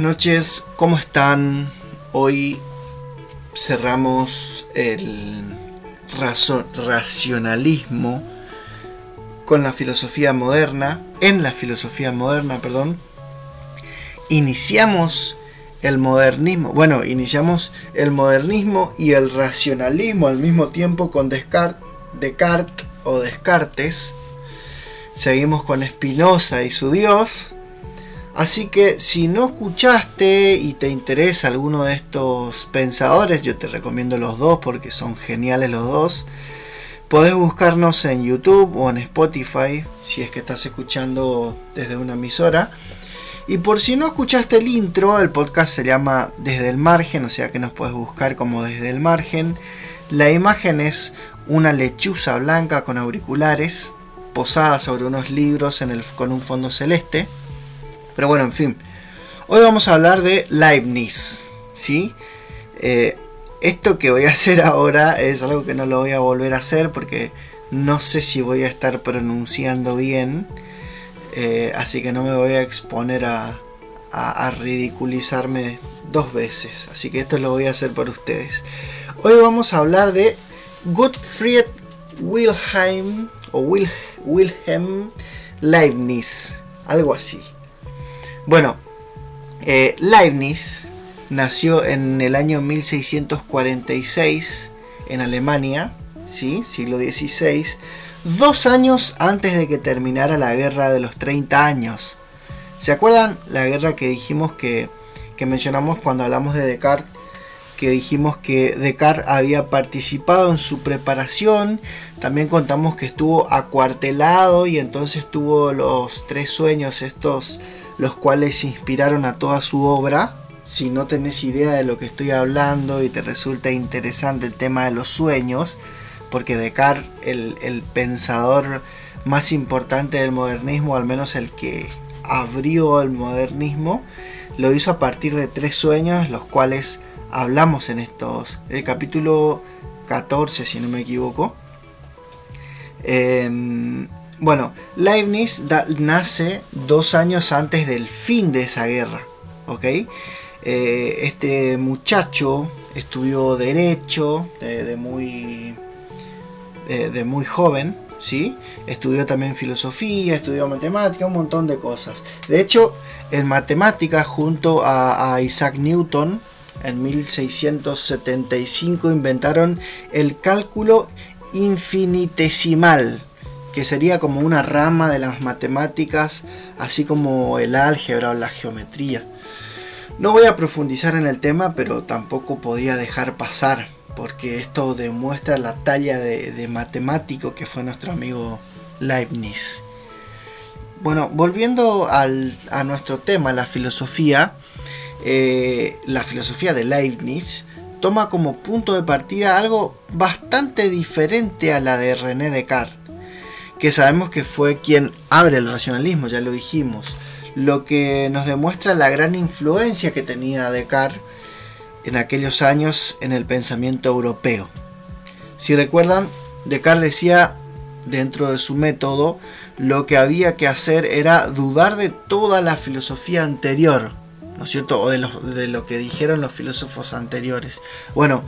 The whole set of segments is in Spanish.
Noches, ¿cómo están? Hoy cerramos el racionalismo con la filosofía moderna, en la filosofía moderna, perdón. Iniciamos el modernismo, bueno, iniciamos el modernismo y el racionalismo al mismo tiempo con Descartes, Descartes o Descartes. Seguimos con Spinoza y su Dios. Así que si no escuchaste y te interesa alguno de estos pensadores, yo te recomiendo los dos porque son geniales los dos. Podés buscarnos en YouTube o en Spotify si es que estás escuchando desde una emisora. Y por si no escuchaste el intro, el podcast se llama Desde el Margen, o sea que nos puedes buscar como Desde el Margen. La imagen es una lechuza blanca con auriculares posada sobre unos libros con un fondo celeste. Pero bueno, en fin. Hoy vamos a hablar de Leibniz. ¿sí? Eh, esto que voy a hacer ahora es algo que no lo voy a volver a hacer porque no sé si voy a estar pronunciando bien. Eh, así que no me voy a exponer a, a, ridiculizarme dos veces. Así que esto lo voy a hacer por ustedes. Hoy vamos a hablar de Gottfried Wilhelm o Wilhelm Leibniz. Algo así. Bueno, eh, Leibniz nació en el año 1646 en Alemania, ¿sí? siglo XVI, dos años antes de que terminara la guerra de los 30 años. ¿Se acuerdan la guerra que dijimos que, que mencionamos cuando hablamos de Descartes? Que dijimos que Descartes había participado en su preparación. También contamos que estuvo acuartelado y entonces tuvo los tres sueños estos los cuales inspiraron a toda su obra. Si no tenés idea de lo que estoy hablando y te resulta interesante el tema de los sueños, porque Descartes, el, el pensador más importante del modernismo, al menos el que abrió el modernismo, lo hizo a partir de tres sueños, los cuales hablamos en estos, el capítulo 14, si no me equivoco. Eh, bueno, Leibniz nace dos años antes del fin de esa guerra. ¿ok? Eh, este muchacho estudió derecho de, muy, de, muy joven. ¿sí? Estudió también filosofía, estudió matemática, un montón de cosas. De hecho, en matemáticas, junto a Isaac Newton, en 1675 inventaron el cálculo infinitesimal que sería como una rama de las matemáticas, así como el álgebra o la geometría. No voy a profundizar en el tema, pero tampoco podía dejar pasar, porque esto demuestra la talla de, matemático que fue nuestro amigo Leibniz. Bueno, volviendo a nuestro tema, la filosofía, eh, la filosofía de Leibniz toma como punto de partida algo bastante diferente a la de René Descartes que sabemos que fue quien abre el racionalismo, ya lo dijimos, lo que nos demuestra la gran influencia que tenía Descartes en aquellos años en el pensamiento europeo. Si recuerdan, Descartes decía dentro de su método, lo que había que hacer era dudar de toda la filosofía anterior, ¿no es cierto? O de lo, de lo que dijeron los filósofos anteriores. Bueno,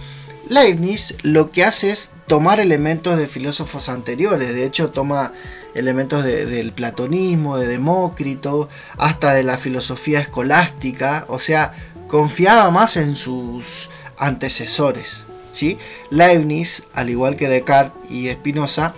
Leibniz lo que hace es tomar elementos de filósofos anteriores, de hecho toma elementos del platonismo, de Demócrito, hasta de la filosofía escolástica, o sea, confiaba más en sus antecesores. ¿sí? Leibniz, al igual que Descartes y Spinoza,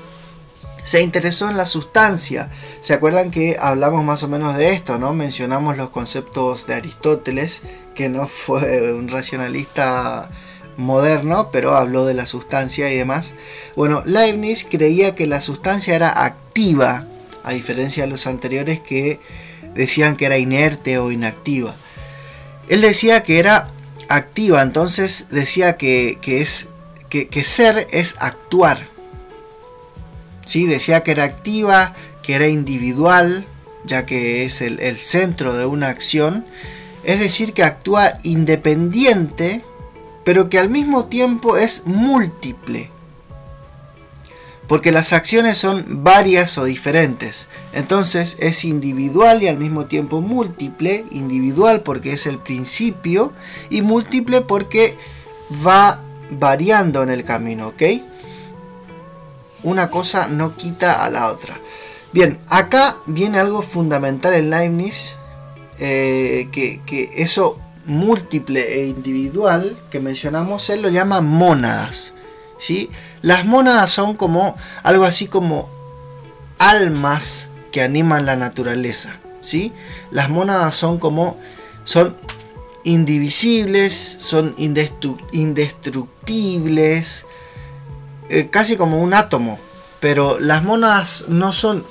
se interesó en la sustancia. ¿Se acuerdan que hablamos más o menos de esto, no? Mencionamos los conceptos de Aristóteles, que no fue un racionalista moderno, pero habló de la sustancia y demás. Bueno, Leibniz creía que la sustancia era activa, a diferencia de los anteriores que decían que era inerte o inactiva. Él decía que era activa, entonces decía que, es que, ser es actuar. ¿Sí? Decía que era activa, que era individual, ya que es el centro de una acción. Es decir, que actúa independiente pero que al mismo tiempo es múltiple. porque las acciones son varias o diferentes. Entonces es individual y al mismo tiempo múltiple. Individual porque es el principio y múltiple porque va variando en el camino, ¿ok? Una cosa no quita a la otra. Bien, acá viene algo fundamental en Leibniz, eh, que, que eso múltiple e individual que mencionamos, él lo llama mónadas. ¿sí? Las mónadas son como algo así como almas que animan la naturaleza. ¿sí? Las mónadas son como son indivisibles, son indestructibles, eh, casi como un átomo. Pero las mónadas no son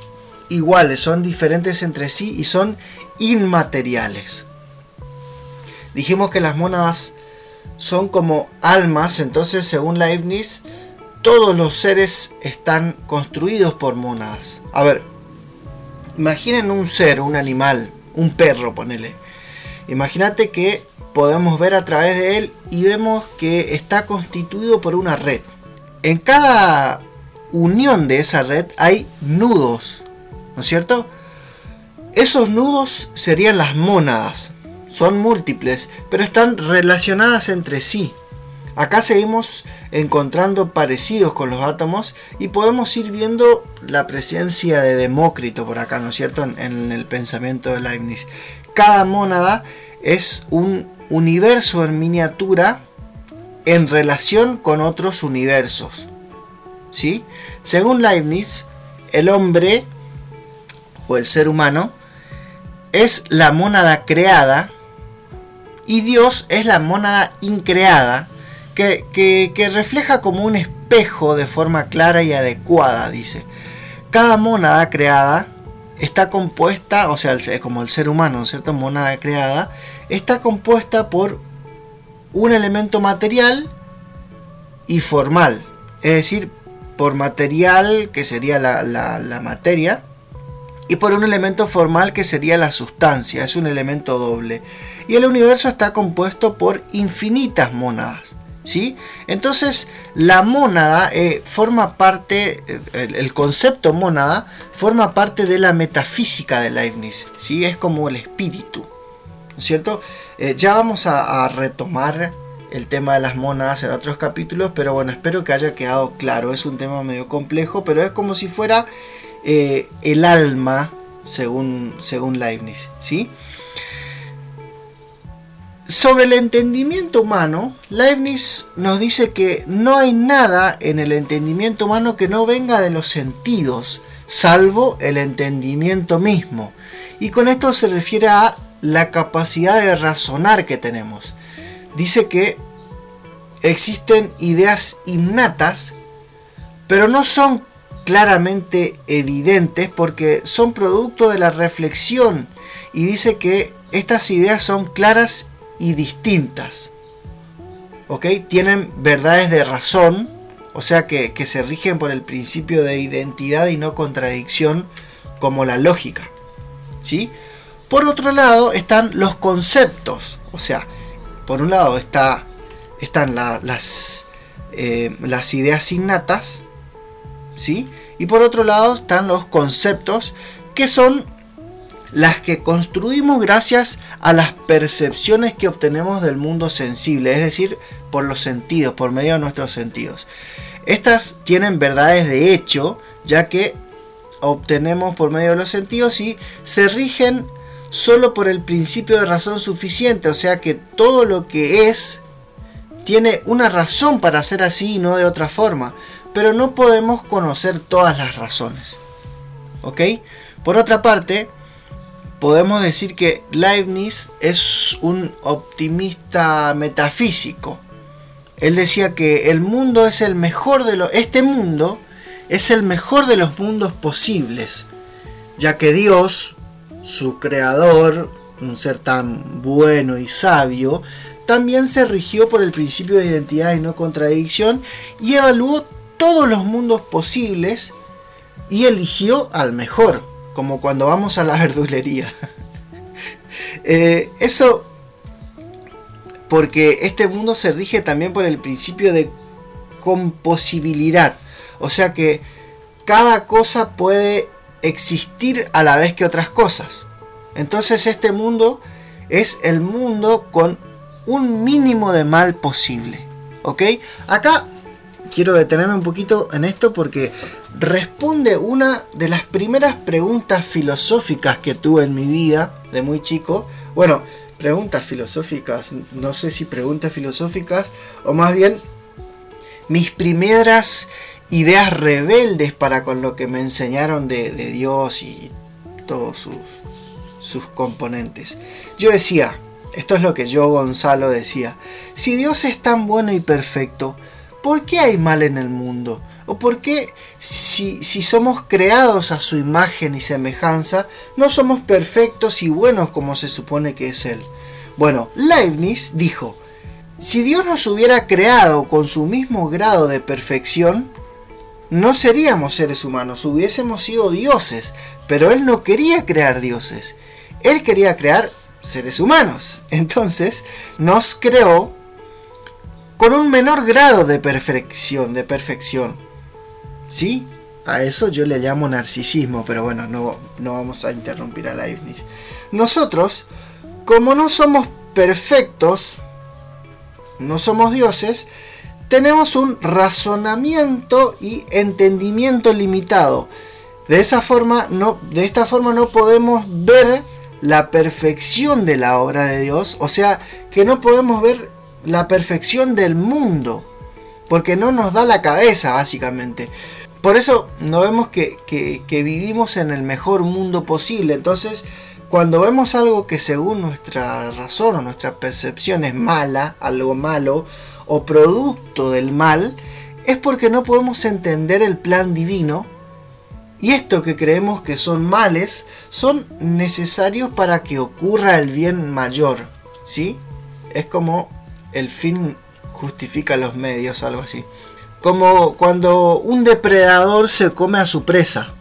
iguales, son diferentes entre sí y son inmateriales. Dijimos que las mónadas son como almas, entonces según Leibniz, todos los seres están construidos por mónadas. A ver, imaginen un ser, un animal, un perro, ponele. Imagínate que podemos ver a través de él y vemos que está constituido por una red. En cada unión de esa red hay nudos, ¿no es cierto? Esos nudos serían las mónadas son múltiples, pero están relacionadas entre sí. Acá seguimos encontrando parecidos con los átomos y podemos ir viendo la presencia de Demócrito por acá, ¿no es cierto?, en, en el pensamiento de Leibniz. Cada mónada es un universo en miniatura en relación con otros universos. ¿Sí? Según Leibniz, el hombre o el ser humano es la mónada creada y Dios es la mónada increada que, refleja como un espejo de forma clara y adecuada, dice. Cada mónada creada está compuesta, o sea, como el ser humano, ¿no es cierto? Mónada creada, está compuesta por un elemento material y formal. Es decir, por material, que sería la, la materia, y por un elemento formal que sería la sustancia, es un elemento doble. Y el universo está compuesto por infinitas mónadas. ¿sí? Entonces la mónada eh, forma parte, eh, el, concepto mónada forma parte de la metafísica de Leibniz, ¿sí? es como el espíritu. ¿no es cierto? Eh, ya vamos a, a retomar el tema de las mónadas en otros capítulos, pero bueno, espero que haya quedado claro. Es un tema medio complejo, pero es como si fuera eh, el alma, según, según Leibniz. ¿sí? Sobre el entendimiento humano, Leibniz nos dice que no hay nada en el entendimiento humano que no venga de los sentidos, salvo el entendimiento mismo. Y con esto se refiere a la capacidad de razonar que tenemos. Dice que existen ideas innatas, pero no son claramente evidentes porque son producto de la reflexión y dice que estas ideas son claras y distintas. ¿Ok? Tienen verdades de razón, o sea que, se rigen por el principio de identidad y no contradicción como la lógica. ¿Sí? Por otro lado están los conceptos, o sea, por un lado está, están las, eh, las ideas innatas, Y por otro lado están los conceptos que son las que construimos gracias a las percepciones que obtenemos del mundo sensible, es decir, por los sentidos, por medio de nuestros sentidos. Estas tienen verdades de hecho, ya que obtenemos por medio de los sentidos y se rigen solo por el principio de razón suficiente, o sea que todo lo que es tiene una razón para ser así y no de otra forma pero no podemos conocer todas las razones. ¿Ok? Por otra parte, podemos decir que Leibniz es un optimista metafísico. Él decía que el mundo es el mejor de los... Este mundo es el mejor de los mundos posibles, ya que Dios, su creador, un ser tan bueno y sabio, también se rigió por el principio de identidad y no contradicción y evaluó todos los mundos posibles y eligió al mejor, como cuando vamos a la verdulería. Eh, eso porque este mundo se rige también por el principio de composibilidad, o sea que cada cosa puede existir a la vez que otras cosas. Entonces este mundo es el mundo con un mínimo de mal posible. ¿Ok? Acá quiero detenerme un poquito en esto porque responde una de las primeras preguntas filosóficas que tuve en mi vida de muy chico. Bueno, preguntas filosóficas, no sé si preguntas filosóficas o más bien mis primeras ideas rebeldes para con lo que me enseñaron de, Dios y todos sus, sus componentes. Yo decía, esto es lo que yo Gonzalo decía, si Dios es tan bueno y perfecto, ¿por qué hay mal en el mundo? ¿O por qué si, si, somos creados a su imagen y semejanza, no somos perfectos y buenos como se supone que es Él? Bueno, Leibniz dijo, si Dios nos hubiera creado con su mismo grado de perfección, no seríamos seres humanos, hubiésemos sido dioses, pero Él no quería crear dioses, Él quería crear seres humanos. Entonces nos creó con un menor grado de perfección, de perfección. ¿Sí? A eso yo le llamo narcisismo, pero bueno, no, no vamos a interrumpir a Leibniz. Nosotros, como no somos perfectos, no somos dioses, tenemos un razonamiento y entendimiento limitado. De esa forma no, de esta forma no podemos ver la perfección de la obra de Dios, o sea, que no podemos ver la perfección del mundo, porque no nos da la cabeza básicamente. Por eso no vemos que, vivimos en el mejor mundo posible. Entonces, cuando vemos algo que según nuestra razón o nuestra percepción es mala, algo malo o producto del mal, es porque no podemos entender el plan divino y esto que creemos que son males son necesarios para que ocurra el bien mayor. ¿Sí? Es como el fin justifica los medios, algo así. Como cuando un depredador se come a su presa.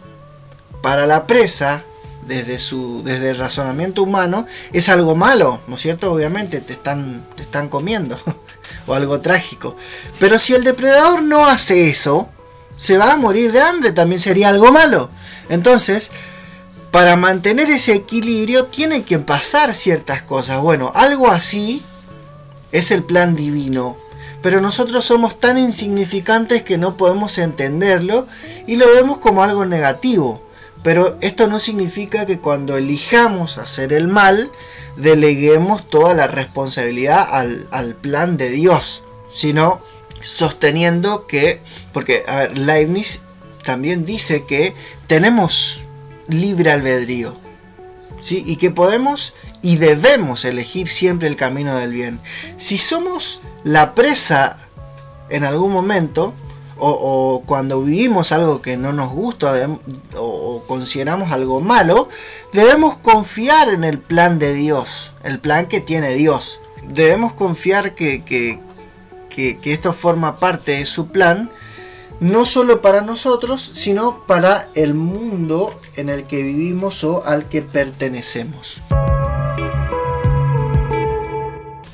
Para la presa, desde, su, desde el razonamiento humano, es algo malo, ¿no es cierto? Obviamente te están, te están comiendo. o algo trágico. Pero si el depredador no hace eso, se va a morir de hambre, también sería algo malo. Entonces, para mantener ese equilibrio tiene que pasar ciertas cosas. Bueno, algo así es el plan divino. Pero nosotros somos tan insignificantes que no podemos entenderlo y lo vemos como algo negativo. Pero esto no significa que cuando elijamos hacer el mal, deleguemos toda la responsabilidad al, plan de Dios, sino sosteniendo que, porque a ver, Leibniz también dice que tenemos libre albedrío, ¿sí? y que podemos y debemos elegir siempre el camino del bien. Si somos la presa en algún momento, o, cuando vivimos algo que no nos gusta o, consideramos algo malo, debemos confiar en el plan de Dios, el plan que tiene Dios. Debemos confiar que, que, que esto forma parte de su plan, no solo para nosotros, sino para el mundo en el que vivimos o al que pertenecemos.